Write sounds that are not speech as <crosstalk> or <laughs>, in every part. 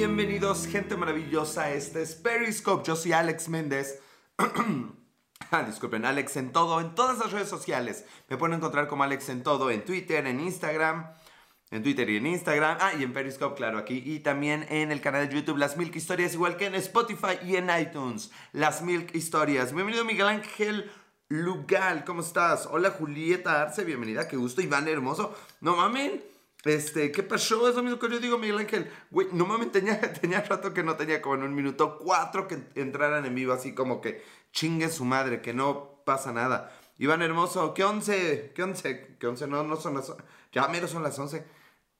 Bienvenidos, gente maravillosa. Este es Periscope. Yo soy Alex Méndez. <clears throat> ah, disculpen, Alex en todo, en todas las redes sociales. Me pueden encontrar como Alex en todo, en Twitter, en Instagram. En Twitter y en Instagram. Ah, y en Periscope, claro, aquí. Y también en el canal de YouTube Las Milk Historias, igual que en Spotify y en iTunes. Las Milk Historias. Bienvenido Miguel Ángel Lugal, ¿cómo estás? Hola Julieta Arce, bienvenida, qué gusto. Iván Hermoso. No mamen. Este, ¿qué pasó? Es lo mismo que yo digo, Miguel Ángel. Güey, no mames, tenía, <laughs> tenía rato que no tenía como en un minuto cuatro que entraran en vivo, así como que chingue su madre, que no pasa nada. Iván Hermoso, ¿qué once? ¿Qué once? ¿Qué once? No, no son las... Ya mero son las once.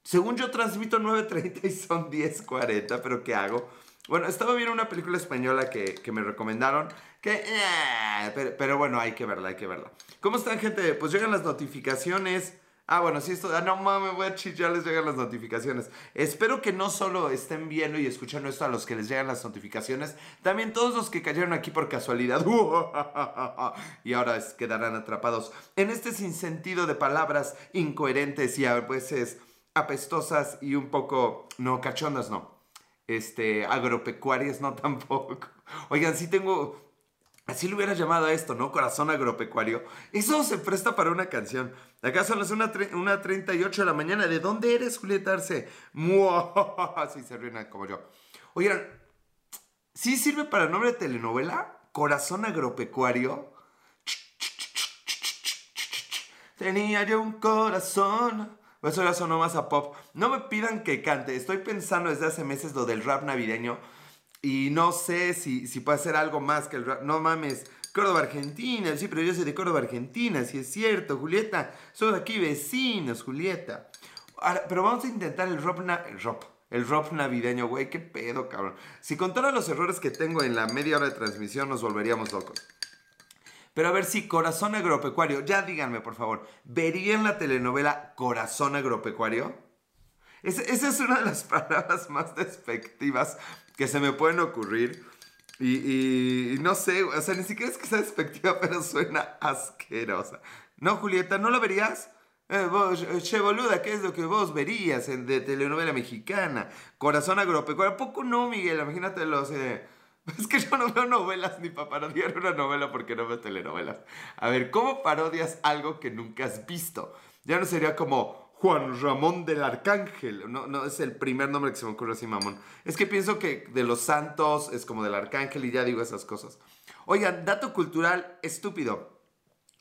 Según yo transmito 9.30 y son 10.40, pero ¿qué hago? Bueno, estaba viendo una película española que, que me recomendaron, que... eh, pero, pero bueno, hay que verla, hay que verla. ¿Cómo están, gente? Pues llegan las notificaciones... Ah, bueno, sí, esto. Ah, no mames, voy a chillar, les llegan las notificaciones. Espero que no solo estén viendo y escuchando esto a los que les llegan las notificaciones, también todos los que cayeron aquí por casualidad. <laughs> y ahora quedarán atrapados en este sinsentido de palabras incoherentes y a veces apestosas y un poco. No, cachondas no. Este, agropecuarias no <laughs> tampoco. Oigan, sí tengo. Así lo hubiera llamado a esto, ¿no? Corazón agropecuario. Eso se presta para una canción. Acá son las 1.38 de la mañana. ¿De dónde eres, Julieta Arce? Mua. <laughs> Sí, se ríen como yo. Oigan, ¿sí sirve para nombre de telenovela? Corazón agropecuario. Tenía yo un corazón. Eso ya sonó más a pop. No me pidan que cante. Estoy pensando desde hace meses lo del rap navideño. Y no sé si, si puede hacer algo más que el rap. No mames. Córdoba, Argentina. Sí, pero yo soy de Córdoba, Argentina. Sí, es cierto, Julieta. Somos aquí vecinos, Julieta. Ahora, pero vamos a intentar el rap, el rap. El rap navideño, güey. ¿Qué pedo, cabrón? Si contara los errores que tengo en la media hora de transmisión, nos volveríamos locos. Pero a ver si Corazón Agropecuario, ya díganme por favor, ¿verían la telenovela Corazón Agropecuario? Ese- esa es una de las <laughs> palabras más despectivas que se me pueden ocurrir. Y, y- y no sé, o sea, ni siquiera es que sea despectiva, <laughs> pero suena asquerosa. ¿No, Julieta? ¿No lo verías? Eh, vos, che boluda, ¿qué es lo que vos verías en, de telenovela mexicana? Corazón agropecuario. ¿A poco no, Miguel? Imagínate los... eh, <laughs> Es que yo no veo novelas ni para parodiar una novela porque no veo telenovelas. A ver, ¿cómo parodias algo que nunca has visto? Ya no sería como Juan Ramón del Arcángel. No, no es el primer nombre que se me ocurre así, mamón. Es que pienso que de los santos es como del Arcángel y ya digo esas cosas. Oigan, dato cultural estúpido.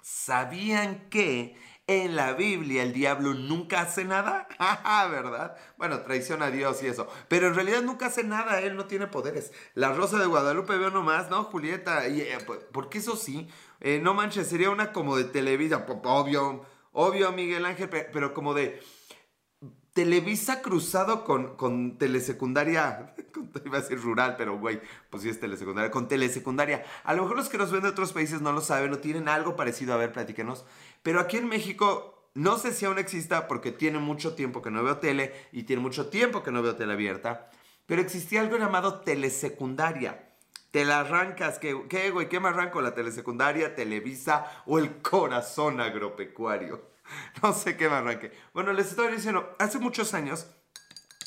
¿Sabían que en la Biblia el diablo nunca hace nada? <laughs> ¿verdad? Bueno, traiciona a Dios y eso. Pero en realidad nunca hace nada, él no tiene poderes. La Rosa de Guadalupe veo nomás, ¿no, Julieta? Y, eh, porque eso sí, eh, no manches, sería una como de Televisa, obvio, obvio, Miguel Ángel, pe- pero como de Televisa cruzado con, con telesecundaria, <laughs> iba a decir rural, pero güey, pues sí es telesecundaria, con telesecundaria. A lo mejor los que nos ven de otros países no lo saben o tienen algo parecido, a ver, platíquenos. Pero aquí en México, no sé si aún exista porque tiene mucho tiempo que no veo tele y tiene mucho tiempo que no veo tele abierta, pero existía algo llamado telesecundaria. Te la arrancas, ¿qué, qué güey? ¿Qué me arranco? ¿La telesecundaria, Televisa o el corazón agropecuario? <laughs> No sé qué me arranque. Bueno, les estoy diciendo, hace muchos años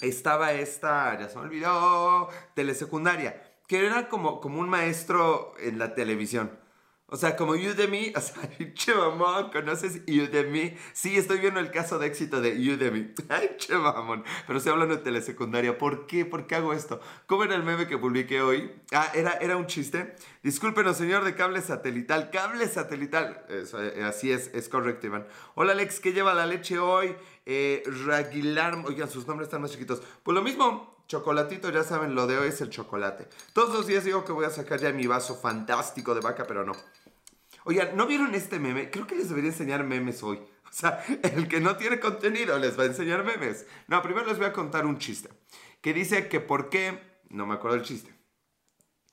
estaba esta, ya se me olvidó, telesecundaria, que era como, como un maestro en la televisión. O sea, como Udemy, <laughs> o sea, che mamón, ¿conoces Udemy? Sí, estoy viendo el caso de éxito de Udemy. <laughs> Ay, che mamón. Pero estoy hablando de telesecundaria. ¿Por qué? ¿Por qué hago esto? ¿Cómo era el meme que publiqué hoy? Ah, era, era un chiste. Discúlpenos, señor de cable satelital. Cable satelital. Eh, así es, es correcto, Iván. Hola, Alex, ¿qué lleva la leche hoy? Eh, Raguilar, oigan, sus nombres están más chiquitos. Pues lo mismo, chocolatito, ya saben, lo de hoy es el chocolate. Todos los días digo que voy a sacar ya mi vaso fantástico de vaca, pero no. Oigan, ¿no vieron este meme? Creo que les debería enseñar memes hoy. <laughs> O sea, el que no tiene contenido les va a enseñar memes. No, primero les voy a contar un chiste. Que dice que por qué... No me acuerdo el chiste.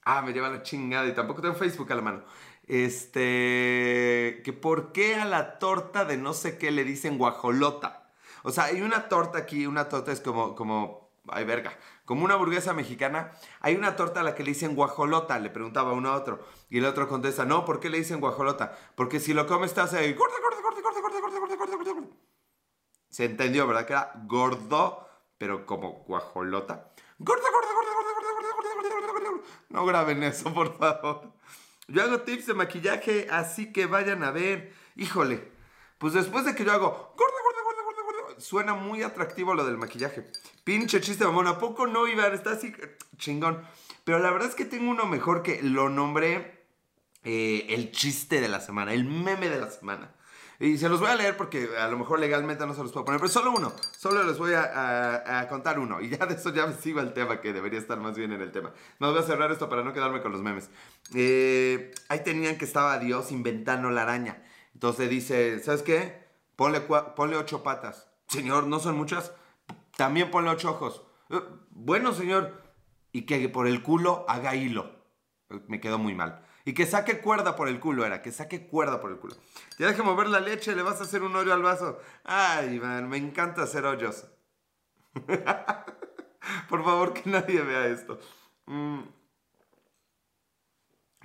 Ah, me lleva la chingada y tampoco tengo Facebook a la mano. Este... Que por qué a la torta de no sé qué le dicen guajolota. O sea, hay una torta aquí, una torta es como... como ay, verga. Como una hamburguesa mexicana, hay una torta a la que le dicen guajolota, le preguntaba uno a otro. Y el otro contesta, no, ¿por qué le dicen guajolota? Porque si lo comes gordo, gordo, gordo, gordo, gordo, gordo, gordo, gordo, gordo. Se entendió, ¿verdad? Que era gordo, pero como guajolota. Gorda, gorda, gorda, gorda, gorda, gorda. No graben eso, por favor. Yo hago tips de maquillaje, así que vayan a ver. Híjole, pues después de que yo hago suena muy atractivo lo del maquillaje. Pinche chiste, mamón, ¿a poco no, Iván? Está así chingón. Pero la verdad es que tengo uno mejor que lo nombré eh, el chiste de la semana, el meme de la semana. Y se los voy a leer porque a lo mejor legalmente no se los puedo poner, pero solo uno. Solo les voy a, contar uno. Y ya de eso ya me sigo al tema, que debería estar más bien en el tema. No voy a cerrar esto para no quedarme con los memes. Eh, ahí tenían que estaba Dios inventando la araña. Entonces dice, ¿sabes qué? Ponle, ponle ocho patas. Señor, ¿no son muchas? También ponle ocho ojos. Eh, bueno, señor. Y que por el culo haga hilo. Me quedó muy mal. Y que saque cuerda por el culo, era, que saque cuerda por el culo. Ya deje mover la leche, le vas a hacer un hoyo al vaso. Ay, man, me encanta hacer hoyos. <laughs> por favor, que nadie vea esto. Mm.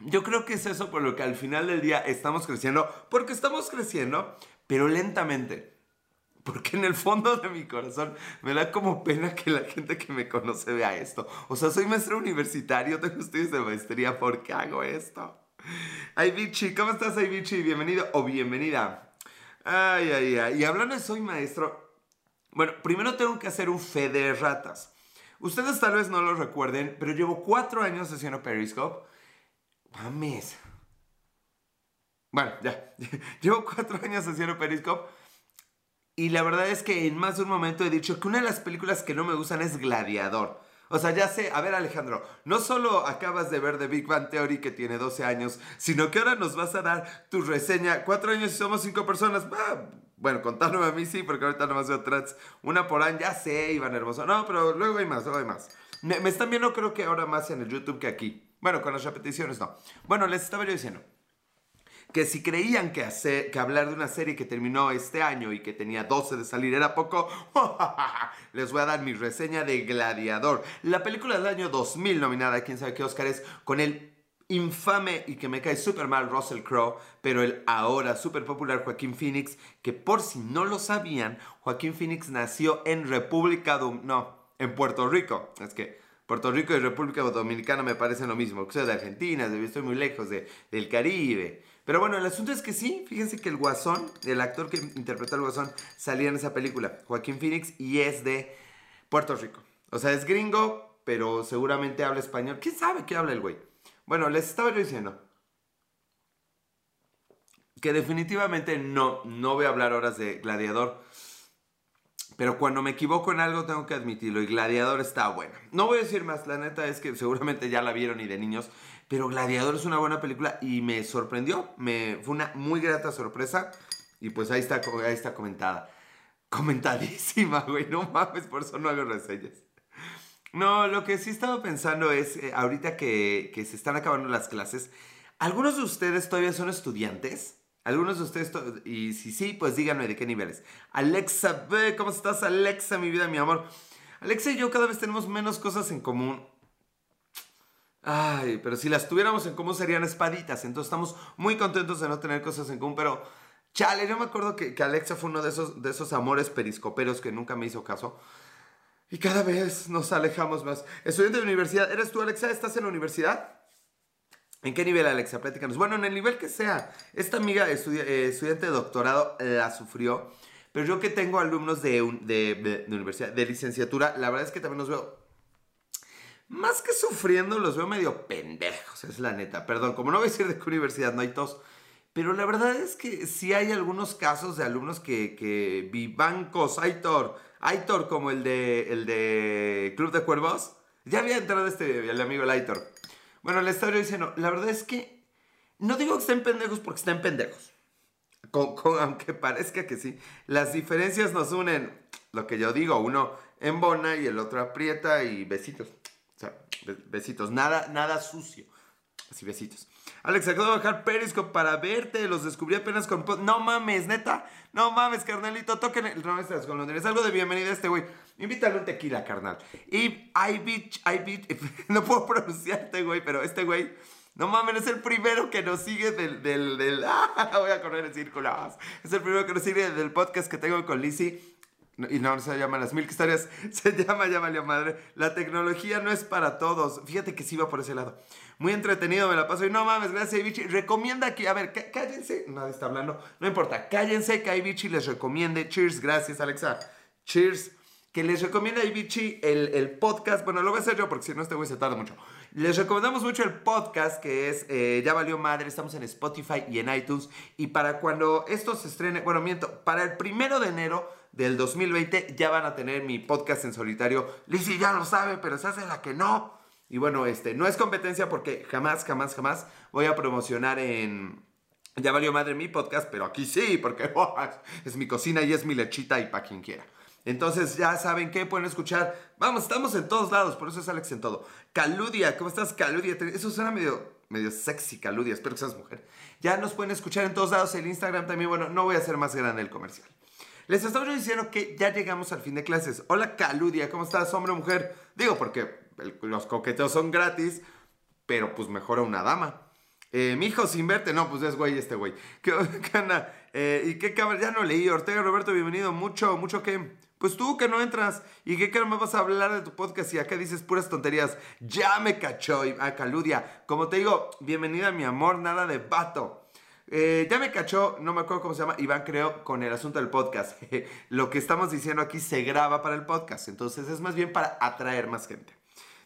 Yo creo que es eso por lo que al final del día estamos creciendo, porque estamos creciendo, pero lentamente. Porque en el fondo de mi corazón me da como pena que la gente que me conoce vea esto. O sea, soy maestro universitario, tengo estudios de maestría, ¿por qué hago esto? Ay, Vichy, ¿cómo estás, Ay, Vichy? Bienvenido o bienvenida. Ay, ay, ay. Y hablando de soy maestro, bueno, primero tengo que hacer un fe de ratas. Ustedes tal vez no lo recuerden, pero llevo cuatro años haciendo Periscope. Mames. Bueno, ya. <laughs> llevo cuatro años haciendo Periscope y la verdad es que en más de un momento he dicho que una de las películas que no me gustan es Gladiador. O sea, ya sé, a ver Alejandro, no solo acabas de ver The Big Bang Theory que tiene 12 años, sino que ahora nos vas a dar tu reseña. Cuatro años y somos cinco personas. Ah, bueno, contándome a mí sí, porque ahorita nomás veo trans. Una por año, ya sé, Iván Hermoso. No, pero luego hay más, luego hay más. Me, me están viendo creo que ahora más en el YouTube que aquí. Bueno, con las repeticiones no. Bueno, les estaba yo diciendo que si creían que, que hablar de una serie que terminó este año y que tenía 12 de salir era poco, <laughs> les voy a dar mi reseña de Gladiador, la película del año 2000 nominada, quién sabe qué Oscar es, con el infame y que me cae súper mal Russell Crowe, pero el ahora súper popular Joaquín Phoenix, que por si no lo sabían, Joaquín Phoenix nació en República Dominicana, no, en Puerto Rico, es que Puerto Rico y República Dominicana me parecen lo mismo, soy de Argentina, estoy muy lejos de, del Caribe. Pero bueno, el asunto es que sí, fíjense que el Guasón, el actor que interpretó al Guasón, salía en esa película, Joaquín Phoenix, y es de Puerto Rico. O sea, es gringo, pero seguramente habla español. ¿Quién sabe qué habla el güey? Bueno, les estaba diciendo que definitivamente no, no voy a hablar horas de Gladiador. Pero cuando me equivoco en algo tengo que admitirlo y Gladiador está bueno. No voy a decir más, la neta es que seguramente ya la vieron y de niños, pero Gladiador es una buena película y me sorprendió, me, fue una muy grata sorpresa y pues ahí está, ahí está comentada. Comentadísima, <laughs> güey, no mames, por eso no hago reseñas. No, lo que sí estaba pensando es, eh, ahorita que, que se están acabando las clases, ¿algunos de ustedes todavía son estudiantes? Algunos de ustedes, y si sí, pues díganme de qué niveles. Alexa ¿cómo estás Alexa, mi vida, mi amor? Alexa y yo cada vez tenemos menos cosas en común. Ay, pero si las tuviéramos en común serían espaditas. Entonces estamos muy contentos de no tener cosas en común. Pero, chale, yo me acuerdo que, Alexa fue uno de esos, de esos amores periscoperos que nunca me hizo caso. Y cada vez nos alejamos más. Estudiante de universidad. ¿Eres tú, Alexa? ¿Estás en la universidad? ¿En qué nivel, Alexa? Platícanos. Bueno, en el nivel que sea. Esta amiga eh, estudiante de doctorado la sufrió. Pero yo que tengo alumnos de, de, de universidad, de licenciatura, la verdad es que también los veo más que sufriendo, los veo medio pendejos, es la neta. Perdón, como no voy a decir de qué universidad no hay tos. Pero la verdad es que sí hay algunos casos de alumnos que, que vivancos, Aitor, Aitor como el de, el de Club de Cuervos. Ya había entrado este, el amigo el Aitor. Bueno, le estaba diciendo, la verdad es que no digo que estén pendejos porque estén pendejos. aunque parezca que sí. Las diferencias nos unen, lo que yo digo, uno embona y el otro aprieta y besitos. O sea, besitos, nada, nada sucio. Así, besitos. Alex, acabo de bajar Periscope para verte. Los descubrí apenas con. No mames, neta. No mames, carnalito. Toquen el. No, estás con Es algo de bienvenida a este güey. Invítale un tequila, carnal. Y I beach, I beach. <laughs> No puedo pronunciarte, güey, pero este güey. No mames, es el primero que nos sigue del. del, <laughs> ah, voy a correr en círculos. Es el primero que nos sigue del podcast que tengo con Lizzie. Y no, no se llama Las Mil Historias, <laughs> se llama Ya valió madre. La tecnología no es para todos. Fíjate que sí va por ese lado. Muy entretenido, me la paso. Y no mames, gracias, Ibichi. Recomienda que, a ver, cállense. Nadie está hablando. No importa, cállense que Ibichi les recomiende. Cheers, gracias, Alexa. Cheers. Que les recomienda Ibichi el, el podcast. Bueno, lo voy a hacer yo porque si no, este güey se tarda mucho. Les recomendamos mucho el podcast que es eh, Ya Valió Madre. Estamos en Spotify y en iTunes. Y para cuando esto se estrene, bueno, miento, para el primero de enero del 2020 ya van a tener mi podcast en solitario. Lizzie ya lo sabe, pero se hace la que no. Y bueno, este, no es competencia porque jamás, jamás, jamás voy a promocionar en... Ya valió madre mi podcast, pero aquí sí, porque <laughs> es mi cocina y es mi lechita y para quien quiera. Entonces ya saben que pueden escuchar. Vamos, estamos en todos lados, por eso es Alex en todo. Caludia, ¿cómo estás, Caludia? Eso suena medio, medio sexy, Caludia. Espero que seas mujer. Ya nos pueden escuchar en todos lados. El Instagram también, bueno, no voy a hacer más grande el comercial. Les estamos diciendo que ya llegamos al fin de clases. Hola Caludia, ¿cómo estás, hombre o mujer? Digo, porque los coqueteos son gratis, pero pues mejor a una dama. Eh, mi hijo sin verte, no, pues es güey este güey. ¿Qué, <laughs> qué eh, ¿Y qué cámara? Ya no leí. Ortega Roberto, bienvenido. Mucho, mucho que. Pues tú que no entras. ¿Y qué cara me vas a hablar de tu podcast y acá dices puras tonterías? Ya me cachó. A Caludia. Como te digo, bienvenida mi amor, nada de vato. Eh, ya me cachó, no me acuerdo cómo se llama, Iván creo, con el asunto del podcast. <laughs> Lo que estamos diciendo aquí se graba para el podcast, entonces es más bien para atraer más gente.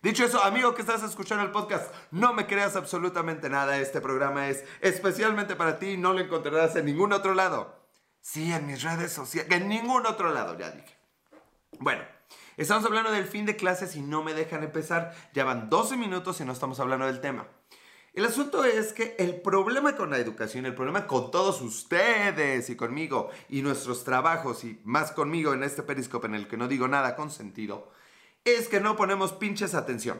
Dicho eso, amigo que estás escuchando el podcast, no me creas absolutamente nada. Este programa es especialmente para ti y no lo encontrarás en ningún otro lado. Sí, en mis redes sociales, en ningún otro lado, ya dije. Bueno, estamos hablando del fin de clases y no me dejan empezar. Ya van 12 minutos y no estamos hablando del tema. El asunto es que el problema con la educación, el problema con todos ustedes y conmigo y nuestros trabajos y más conmigo en este periscope en el que no digo nada con sentido, es que no ponemos pinches atención.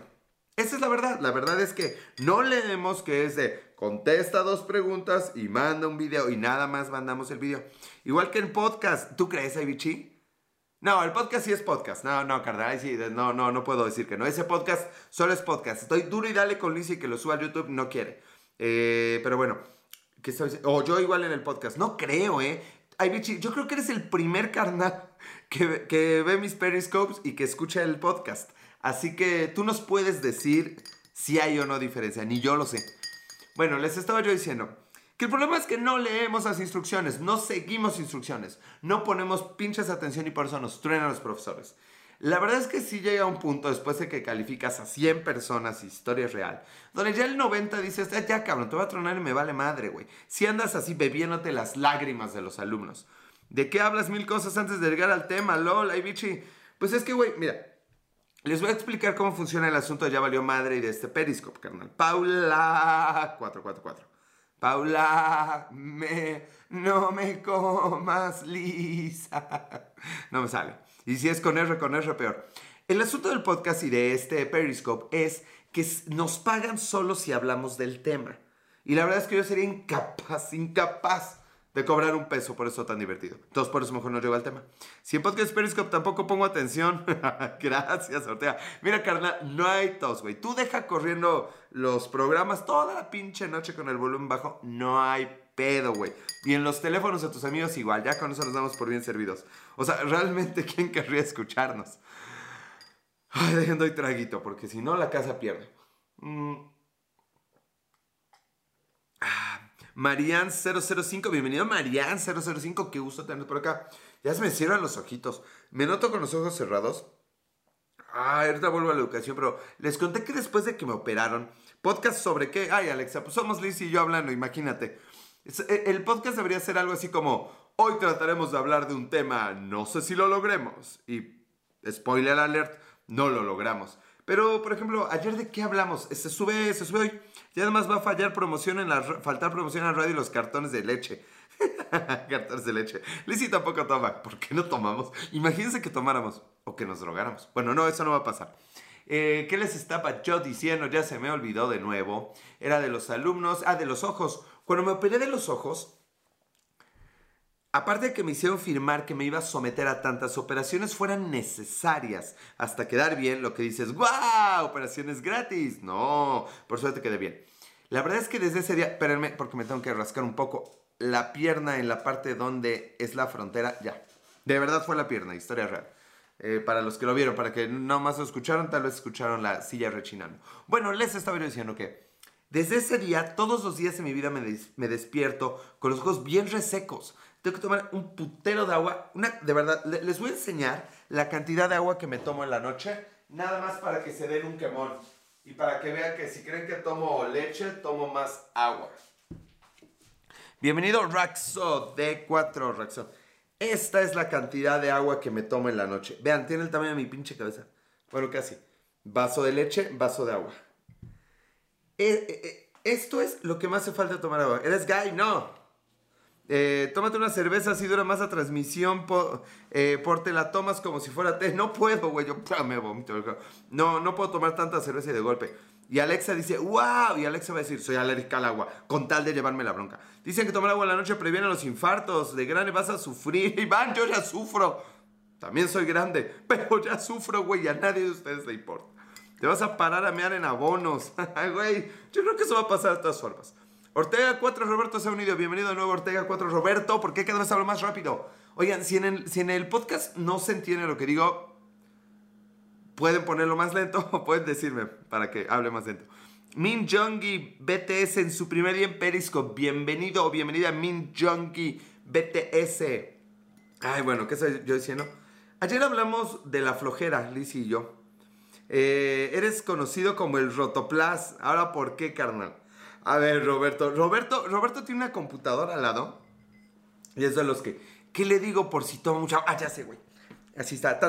Esa es la verdad. La verdad es que no leemos que es de contesta dos preguntas y manda un video y nada más mandamos el video. Igual que en podcast. ¿Tú crees, Ibichi? No, el podcast sí es podcast. No, no, carnal, sí, no, no, no puedo decir que no. Ese podcast solo es podcast. Estoy duro y dale con Lizzie que lo suba a YouTube, no quiere. Eh, pero bueno, ¿qué estoy O yo igual en el podcast. No creo, ¿eh? Ay, bichi, yo creo que eres el primer carnal <laughs> que, que ve mis periscopes y que escucha el podcast. Así que tú nos puedes decir si hay o no diferencia. Ni yo lo sé. Bueno, les estaba yo diciendo. Que el problema es que no leemos las instrucciones, no seguimos instrucciones, no ponemos pinches atención y por eso nos truenan los profesores. La verdad es que sí llega un punto después de que calificas a 100 personas, historia real, donde ya el 90 dices, eh, ya cabrón, te voy a tronar y me vale madre, güey. Si andas así bebiéndote las lágrimas de los alumnos. ¿De qué hablas mil cosas antes de llegar al tema, lol, ay bichi? Pues es que, güey, mira, les voy a explicar cómo funciona el asunto de ya valió madre y de este periscope, carnal. Paula 444. Paula, me, no me comas, Lisa. No me sale. Y si es con R, con R, peor. El asunto del podcast y de este Periscope es que nos pagan solo si hablamos del tema. Y la verdad es que yo sería incapaz, incapaz de cobrar un peso por eso tan divertido. Entonces, por eso mejor no llego al tema. Si en Podcast Periscope tampoco pongo atención, <laughs> gracias, Ortega. Mira, carnal, no hay tos, güey. Tú deja corriendo los programas toda la pinche noche con el volumen bajo, no hay pedo, güey. Y en los teléfonos de tus amigos igual, ya con eso nos damos por bien servidos. O sea, realmente, <laughs> ¿quién querría escucharnos? Ay, dejando y traguito, porque si no, la casa pierde. Mm. Marian005, bienvenido Marian005, qué gusto tenerte por acá. Ya se me cierran los ojitos. Me noto con los ojos cerrados. Ah, ahorita vuelvo a la educación, pero les conté que después de que me operaron, podcast sobre qué. Ay, Alexa, pues somos Liz y yo hablando, imagínate. E, el podcast debería ser algo así como: Hoy trataremos de hablar de un tema, no sé si lo logremos. Y, spoiler alert, no lo logramos. Pero, por ejemplo, ayer de qué hablamos? Se sube, se sube hoy. Y además va a fallar promoción en la, faltar promoción en la radio y los cartones de leche. <laughs> cartones de leche. Lizzie tampoco toma. ¿Por qué no tomamos? Imagínense que tomáramos o que nos drogáramos. Bueno, no, eso no va a pasar. Eh, ¿Qué les estaba yo diciendo? Ya se me olvidó de nuevo. Era de los alumnos. Ah, de los ojos. Cuando me operé de los ojos, Aparte de que me hicieron firmar que me iba a someter a tantas operaciones fueran necesarias hasta quedar bien, lo que dices, ¡guau! Operaciones gratis. No, por suerte quedé bien. La verdad es que desde ese día, espérenme porque me tengo que rascar un poco la pierna en la parte donde es la frontera, ya. De verdad fue la pierna, historia real. Eh, para los que lo vieron, para que no más lo escucharon, tal vez escucharon la silla rechinando. Bueno, les estaba diciendo que desde ese día, todos los días en mi vida me, me despierto con los ojos bien resecos. Tengo que tomar un putero de agua. Una, de verdad, les voy a enseñar la cantidad de agua que me tomo en la noche, nada más para que se den un quemón. Y para que vean que si creen que tomo leche, tomo más agua. Bienvenido Raxo D4 Raxo. Esta es la cantidad de agua que me tomo en la noche. Vean, tiene el tamaño de mi pinche cabeza. Bueno, casi. Vaso de leche, vaso de agua. Eh, eh, eh, esto es lo que más hace falta tomar agua. ¿Eres gay? No. Tómate una cerveza, así dura más la transmisión. Por, te la tomas como si fuera té. No puedo, güey. Yo me vomito. No, no puedo tomar tanta cerveza de golpe. Y Alexa dice, wow, y Alexa va a decir, soy alérgica al agua, con tal de llevarme la bronca. Dicen que tomar agua en la noche previene los infartos, de grande vas a sufrir. <laughs> Iván, yo ya sufro. También soy grande, <laughs> pero ya sufro, güey, a nadie de ustedes le importa. Te vas a parar a mear en abonos. <laughs> güey, yo creo que eso va a pasar de todas formas. Ortega 4 Roberto se ha unido. Bienvenido de nuevo Ortega 4 Roberto. ¿Por qué cada vez hablo más rápido? Oigan, si en, el, podcast no se entiende lo que digo, Pueden ponerlo más lento o <laughs> pueden decirme para que hable más lento. Min Jongi BTS en su primer día en Periscope. Bienvenido o bienvenida Min Jongi BTS. Ay, bueno, ¿qué estoy yo diciendo? Ayer hablamos de la flojera, Liz y yo. Eh, eres conocido como el Rotoplas. Ahora, ¿por qué, carnal? A ver, Roberto. Roberto, Roberto tiene una computadora al lado. Y es de los que. ¿Qué le digo por si toma mucha.? Ah, ya sé, güey. Así está.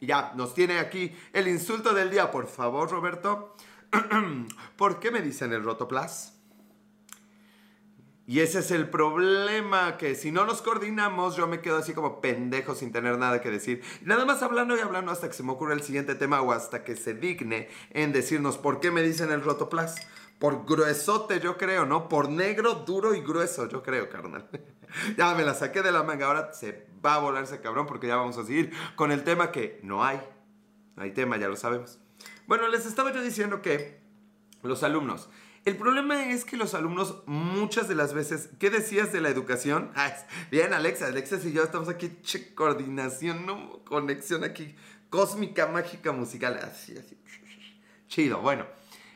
Y ya, nos tiene aquí el insulto del día. Por favor, Roberto. ¿Por qué me dicen el rotoplas? Y ese es el problema, que si no nos coordinamos, yo me quedo así como pendejo sin tener nada que decir. nada más hablando y hablando hasta que se me ocurra el siguiente tema o hasta que se digne en decirnos por qué me dicen el rotoplas. Por gruesote, yo creo, ¿no? Por negro, duro y grueso, yo creo, carnal. <laughs> ya me la saqué de la manga. Ahora se va a volar ese cabrón porque ya vamos a seguir con el tema que no hay. No hay tema, ya lo sabemos. Bueno, les estaba yo diciendo que los alumnos. El problema es que los alumnos muchas de las veces, ¿qué decías de la educación? <laughs> Bien, Alexa, Alexa y yo estamos aquí, che, coordinación, ¿no? Conexión aquí, cósmica, mágica, musical, así, así. Chido, bueno.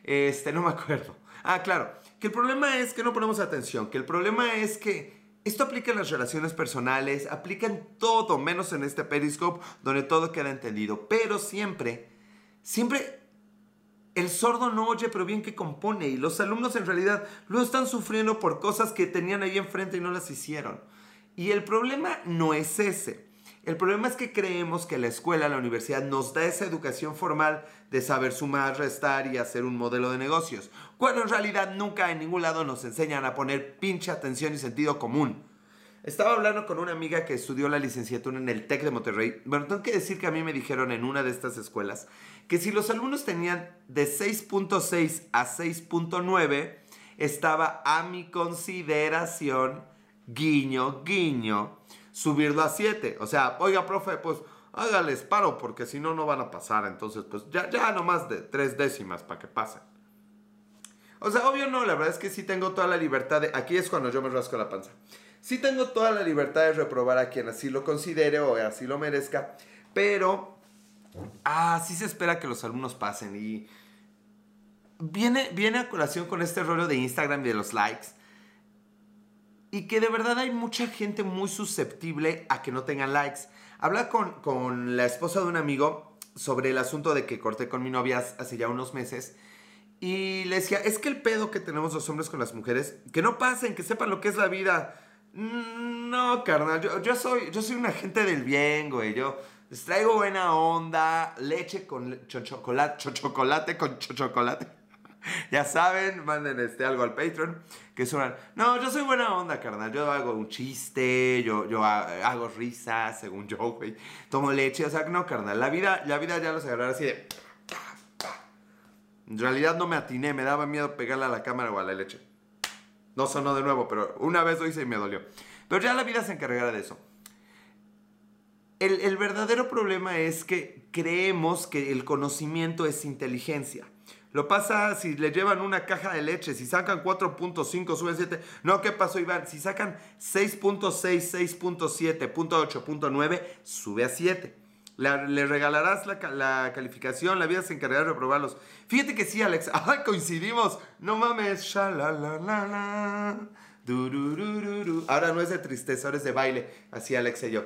Este, no me acuerdo. Ah, claro. Que el problema es que no ponemos atención. Que el problema es que esto aplica en las relaciones personales, aplica en todo, menos en este Periscope, donde todo queda entendido. Pero siempre, siempre el sordo no oye, pero bien que compone. Y los alumnos en realidad lo están sufriendo por cosas que tenían ahí enfrente y no las hicieron. Y el problema no es ese. El problema es que creemos que la escuela, la universidad, nos da esa educación formal de saber sumar, restar y hacer un modelo de negocios, cuando en realidad nunca en ningún lado nos enseñan a poner pinche atención y sentido común. Estaba hablando con una amiga que estudió la licenciatura en el TEC de Monterrey. Bueno, tengo que decir que a mí me dijeron en una de estas escuelas que si los alumnos tenían de 6.6 a 6.9, estaba a mi consideración, guiño, guiño, subirlo a 7. O sea, oiga, profe, pues hágales paro porque si no, no van a pasar. Entonces, pues ya, ya nomás de tres décimas para que pasen. O sea, obvio no, la verdad es que sí tengo toda la libertad de... Aquí es cuando yo me rasco la panza. Sí tengo toda la libertad de reprobar a quien así lo considere o así lo merezca, pero... Ah, se espera que los alumnos pasen y... Viene, viene a colación con este rollo de Instagram y de los likes y que de verdad hay mucha gente muy susceptible a que no tengan likes. Habla con, con la esposa de un amigo sobre el asunto de que corté con mi novia hace ya unos meses. Y le decía, es que el pedo que tenemos los hombres con las mujeres, que no pasen, que sepan lo que es la vida. No, carnal, yo, soy, yo soy un agente del bien, güey. Yo les traigo buena onda, leche con chocolate, chocolate con chocolate. <laughs> ya saben, manden este, algo al Patreon. Que suenan, no, yo soy buena onda, carnal. Yo hago un chiste, yo, yo hago risas, según yo, güey. Tomo leche, o sea, no, carnal. La vida, la vida ya los agarrará así de... En realidad no me atiné, me daba miedo pegarle a la cámara o a la leche. No sonó de nuevo, pero una vez lo hice y me dolió. Pero ya la vida se encargará de eso. El, verdadero problema es que creemos que el conocimiento es inteligencia. Lo pasa si le llevan una caja de leche, si sacan 4.5, suben 7. No, ¿qué pasó, Iván? Si sacan 6.6, 6.7, 8.9, sube a 7. Le regalarás la, calificación, la vida se encargará de reprobarlos. Fíjate que sí, Alex. <laughs> ¡Ay, coincidimos! No mames. Ahora no es de tristeza, ahora es de baile. Así Alex y yo.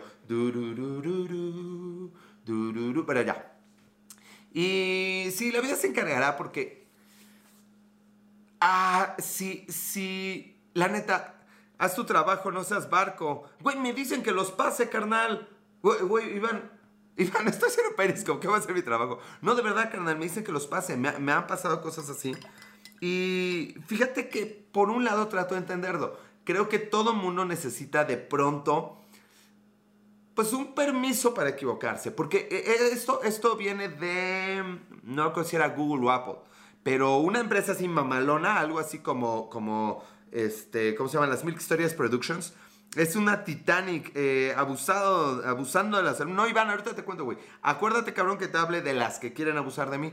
Pero ya. Y sí, la vida se encargará porque... Ah, sí, sí, la neta, haz tu trabajo, no seas barco. Güey, me dicen que los pase, carnal. Güey, güey, Iván, estoy haciendo periscope, ¿qué va a ser mi trabajo? No, de verdad, carnal, me dicen que los pase. Me, me han pasado cosas así. Y fíjate que por un lado trato de entenderlo. Creo que todo mundo necesita de pronto pues un permiso para equivocarse, porque eh, eh, esto, esto viene de, no considera Google o Apple, pero una empresa así mamalona, algo así como, como este, ¿cómo se llaman? Las Milk Stories Productions, es una Titanic eh, abusado, abusando de las... No, Iván, ahorita te cuento, güey. Acuérdate, cabrón, que te hable de las que quieren abusar de mí.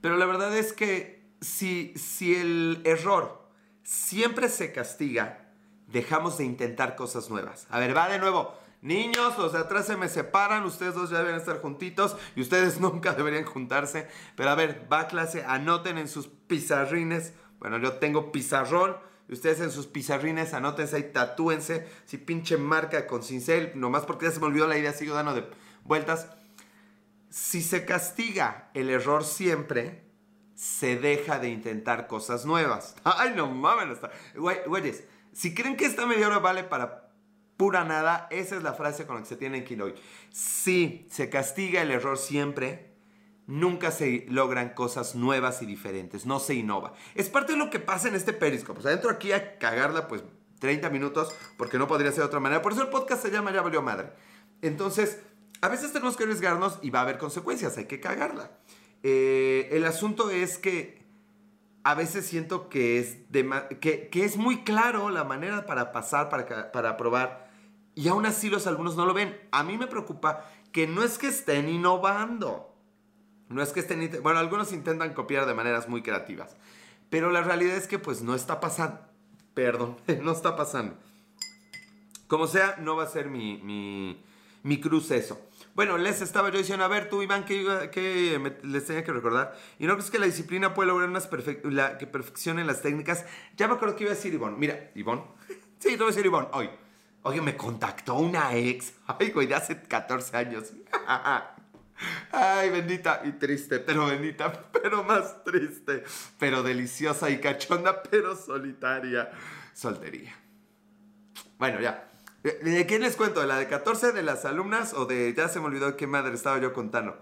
Pero la verdad es que si, si el error siempre se castiga, dejamos de intentar cosas nuevas. A ver, va de nuevo. Niños, los de atrás se me separan, ustedes dos ya deben estar juntitos y ustedes <laughs> nunca deberían juntarse. Pero a ver, va clase, anoten en sus pizarrines. Bueno, yo tengo pizarrón. Ustedes en sus pizarrines, anótense ahí, tatúense. Si pinche marca con cincel, nomás porque ya se me olvidó la idea, sigo dando de vueltas. Si se castiga el error siempre, se deja de intentar cosas nuevas. <laughs> Ay, no mames. Güeyes, si creen que esta media hora vale para pura nada. Esa es la frase con la que se tienen que ir hoy. Si se castiga el error siempre, nunca se logran cosas nuevas y diferentes, no se innova. Es parte de lo que pasa en este periscope. Pues adentro aquí a cagarla pues 30 minutos porque no podría ser de otra manera. Por eso el podcast se llama Ya valió madre. Entonces, a veces tenemos que arriesgarnos y va a haber consecuencias, hay que cagarla. Eh, el asunto es que a veces siento que es, que, es muy claro la manera para pasar, para, para probar y aún así los alumnos no lo ven. A mí me preocupa que no es que estén innovando. No es que estén... Bueno, algunos intentan copiar de maneras muy creativas. Pero la realidad es que pues no está pasando. Perdón, <laughs> no está pasando. Como sea, no va a ser mi, mi, mi eso. Bueno, les estaba yo diciendo, a ver, tú, Iván, que, les tenía que recordar. Y no crees que la disciplina puede lograr unas que perfeccione las técnicas. Ya me acuerdo que iba a decir Ivón. Mira, Ivón. <laughs> sí, te voy a decir Ivón, hoy. Oye, me contactó una ex. <laughs> Ay, güey, de hace 14 años. Ay, bendita y triste, pero bendita, pero más triste, pero deliciosa y cachonda, pero solitaria. Soltería. Bueno, ya. ¿De quién les cuento? ¿De la de 14 de las alumnas o de ya se me olvidó qué madre estaba yo contando?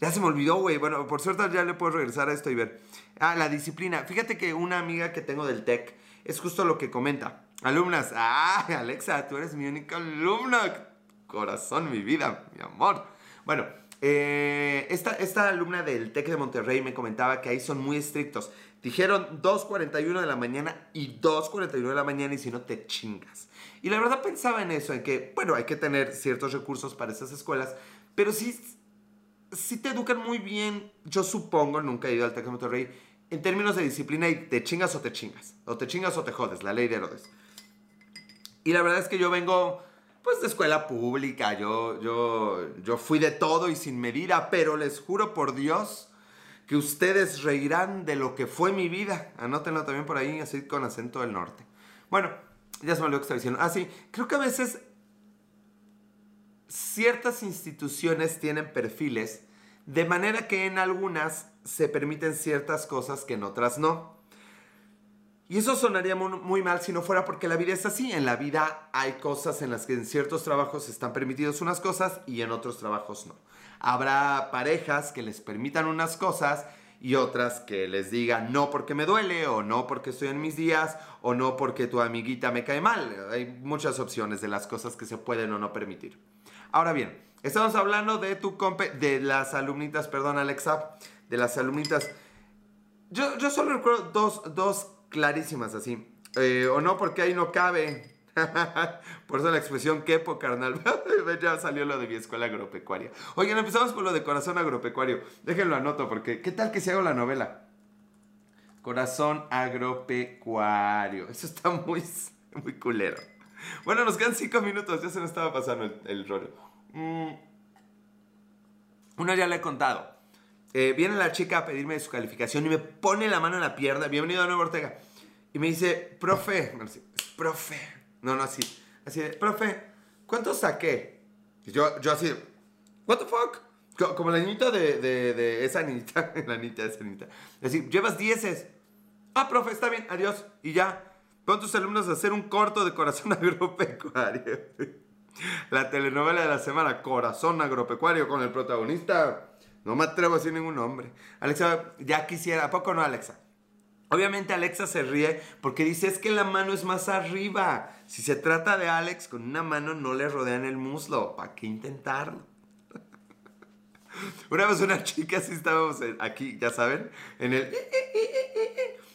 Ya se me olvidó, güey. Bueno, por suerte ya le puedo regresar a esto y ver. Ah, la disciplina. Fíjate que una amiga que tengo del TEC es justo lo que comenta. Alumnas, ah, Alexa, tú eres mi única alumna. Corazón, mi vida, mi amor. Bueno, eh, esta, esta alumna del TEC de Monterrey me comentaba que ahí son muy estrictos. Dijeron 2.41 de la mañana y 2.41 de la mañana y si no te chingas. Y la verdad pensaba en eso, en que, bueno, hay que tener ciertos recursos para esas escuelas, pero sí, sí te educan muy bien, yo supongo, nunca he ido al TEC de Monterrey, en términos de disciplina y te chingas o te chingas, o te chingas o te jodes, la ley de Herodes. Y la verdad es que yo vengo pues de escuela pública, yo, yo, yo fui de todo y sin medida, pero les juro por Dios que ustedes reirán de lo que fue mi vida. Anótenlo también por ahí, así con acento del norte. Bueno, ya se me olvidó que estaba diciendo. Ah, sí, creo que a veces ciertas instituciones tienen perfiles, de manera que en algunas se permiten ciertas cosas que en otras no. Y eso sonaría muy, mal si no fuera porque la vida es así. En la vida hay cosas en las que en ciertos trabajos están permitidos unas cosas y en otros trabajos no. Habrá parejas que les permitan unas cosas y otras que les digan no porque me duele o no porque estoy en mis días o no porque tu amiguita me cae mal. Hay muchas opciones de las cosas que se pueden o no permitir. Ahora bien, estamos hablando de tu compe de las alumnitas, perdón Alexa, de las alumnitas. Yo, yo solo recuerdo dos, dos clarísimas así. Eh, o no, porque ahí no cabe. <laughs> Por eso la expresión quepo, carnal. <laughs> ya salió lo de mi escuela agropecuaria. Oigan, empezamos con lo de corazón agropecuario. Déjenlo anoto, porque ¿qué tal que si hago la novela? Corazón agropecuario. Eso está muy, muy culero. Bueno, nos quedan cinco minutos. Ya se nos estaba pasando el, rollo. Mm. Uno ya le he contado. Eh, viene la chica a pedirme su calificación y me pone la mano en la pierna. Bienvenido a Nueva Ortega. Y me dice, profe, profe. No, no, así. Así de, profe, ¿cuánto saqué? Y yo, yo así, ¿what the fuck? Como la niñita de, de, de esa niñita, <laughs> la niñita de esa niñita. Así, llevas dieces. Ah, profe, está bien, adiós. Y ya. Pon tus alumnos a hacer un corto de corazón <laughs> agropecuario. La telenovela de la semana, Corazón Agropecuario, con el protagonista. No me atrevo a decir ningún nombre. Alexa, ya quisiera. ¿A poco no, Alexa? Obviamente Alexa se ríe porque dice es que la mano es más arriba. Si se trata de Alex, con una mano no le rodean el muslo. ¿Para qué intentarlo? <laughs> Una vez una chica, así estábamos aquí, ya saben, en el...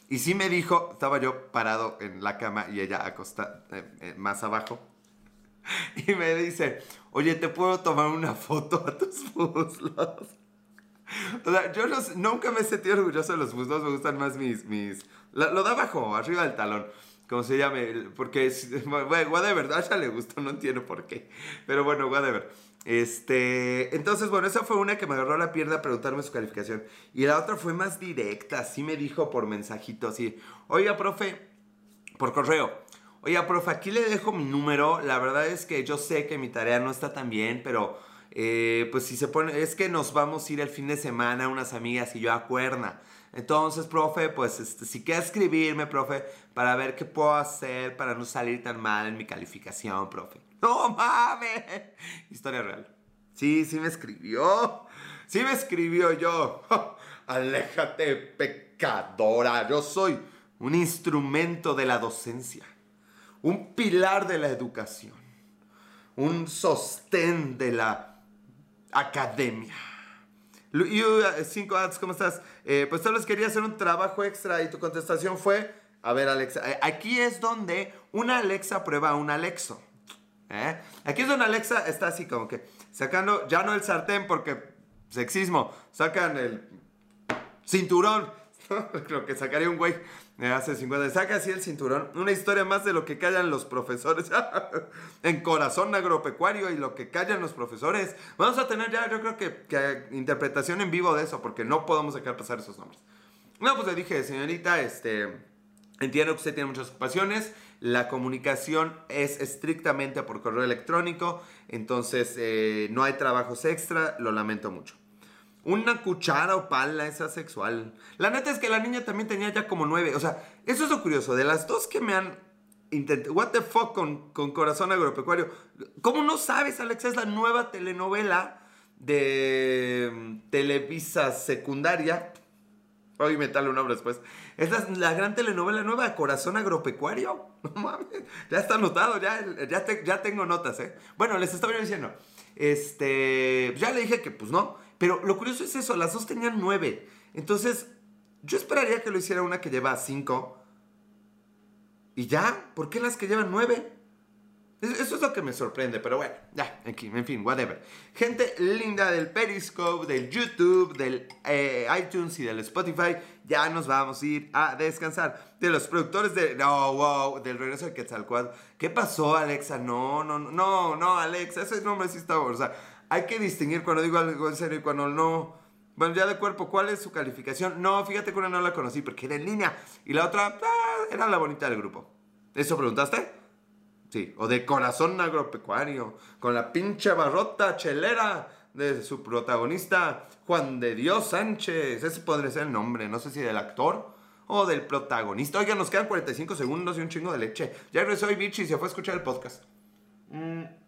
Y sí me dijo, estaba yo parado en la cama y ella acostada eh, eh, más abajo. <laughs> Y me dice, oye, ¿te puedo tomar una foto a tus muslos? O sea, yo nunca me he sentido orgulloso de los muslos, me gustan más mis... mis lo, de abajo, arriba del talón como se llame, porque, <laughs> bueno, whatever, a ella le gustó, no entiendo por qué, pero bueno, whatever. Este, entonces, bueno, esa fue una que me agarró la pierna a preguntarme su calificación. Y la otra fue más directa, así me dijo por mensajito, así, oiga, profe, por correo, oiga, profe, aquí le dejo mi número, la verdad es que yo sé que mi tarea no está tan bien, pero... Eh, pues si se pone, es que nos vamos a ir el fin de semana unas amigas y yo a Cuerna. Entonces, profe, pues este, si quiere escribirme, profe, para ver qué puedo hacer para no salir tan mal en mi calificación, profe. <laughs> ¡No mames! Historia real. Sí, sí me escribió. Sí me escribió yo. <laughs> Aléjate, pecadora. Yo soy un instrumento de la docencia. Un pilar de la educación. Un sostén de la academia. You, eh, cinco ads, ¿cómo estás? Eh, pues solo les quería hacer un trabajo extra y tu contestación fue, a ver Alexa, eh, aquí es donde una Alexa prueba a un Alexo. Aquí es donde Alexa está así como que sacando, ya no el sartén porque sexismo, sacan el cinturón. <laughs> Creo que sacaría un güey hace 50 saca así el cinturón. Una historia más de lo que callan los profesores <laughs> en corazón agropecuario y lo que callan los profesores. Vamos a tener ya, yo creo que, interpretación en vivo de eso, porque no podemos dejar pasar esos nombres. No, pues le dije, señorita, este, entiendo que usted tiene muchas ocupaciones. La comunicación es estrictamente por correo electrónico, entonces eh, no hay trabajos extra, lo lamento mucho. Una cuchara o pala es asexual. La neta es que la niña también tenía ya como nueve. O sea, eso es lo curioso. De las dos que me han intentado. What the fuck con, con Corazón Agropecuario. ¿Cómo no sabes, Alexa? Es la nueva telenovela de mm, Televisa Secundaria. Hoy me tal un nombre después. Es la, gran telenovela nueva, Corazón Agropecuario. <laughs> No mames. Ya está anotado, ya, ya, ya tengo notas, ¿eh? Bueno, les estaba diciendo. Este. Ya le dije que, pues no. Pero lo curioso es eso, las dos tenían nueve. Entonces, yo esperaría que lo hiciera una que lleva cinco. Y ya, ¿por qué las que llevan nueve? Eso es lo que me sorprende, pero bueno, ya, aquí, en fin, whatever. Gente linda del Periscope, del YouTube, del eh, iTunes y del Spotify, ya nos vamos a ir a descansar. De los productores de. No, wow, del regreso de Quetzalcoatl. ¿Qué pasó, Alexa? No, no, no, no, Alexa, ese nombre sí está. Sea, hay que distinguir cuando digo algo en serio y cuando no. Bueno, ya de cuerpo, ¿cuál es su calificación? No, fíjate que una no la conocí porque era en línea. Y la otra, ah, era la bonita del grupo. ¿Eso preguntaste? Sí. O de corazón agropecuario. Con la pinche barrota chelera de su protagonista, Juan de Dios Sánchez. Ese podría ser el nombre, no sé si del actor o del protagonista. Oiga, nos quedan 45 segundos y un chingo de leche. Ya regresó y Bichi y se fue a escuchar el podcast. Mmm.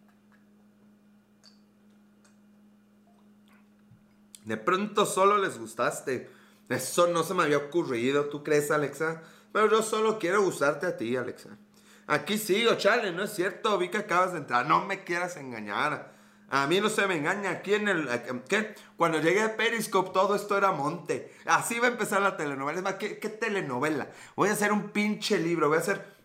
De pronto solo les gustaste. Eso no se me había ocurrido, ¿tú crees, Alexa? Pero yo solo quiero gustarte a ti, Alexa. Aquí sigo, chale, no es cierto, vi que acabas de entrar. No me quieras engañar. A mí no se me engaña. Aquí en el. ¿Qué? Cuando llegué a Periscope, todo esto era monte. Así va a empezar la telenovela. Es más, ¿qué, qué telenovela? Voy a hacer un pinche libro. Voy a hacer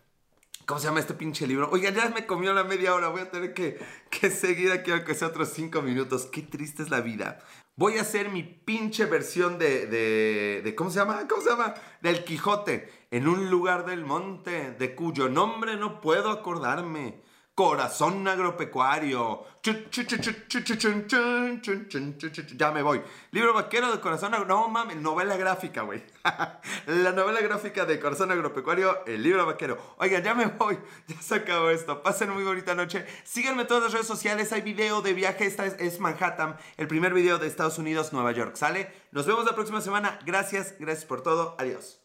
¿Cómo se llama este pinche libro? Oiga, ya me comió la media hora. Voy a tener que, que seguir aquí aunque sea otros cinco minutos. Qué triste es la vida. Voy a hacer mi pinche versión de, de, de, ¿Cómo se llama? ¿Cómo se llama? Del Quijote. En un lugar del monte, de cuyo nombre no puedo acordarme. Corazón agropecuario. Ya me voy. Libro vaquero de corazón No mames, novela gráfica, güey. <laughs> La novela gráfica de corazón agropecuario, el libro vaquero. Oigan, ya me voy. <laughs> Ya se acabó esto. Pasen muy bonita noche. Síganme en todas las redes sociales. Hay video de viaje. Esta es, Manhattan. El primer video de Estados Unidos, Nueva York. ¿Sale? Nos vemos la próxima semana. Gracias. Gracias por todo. Adiós.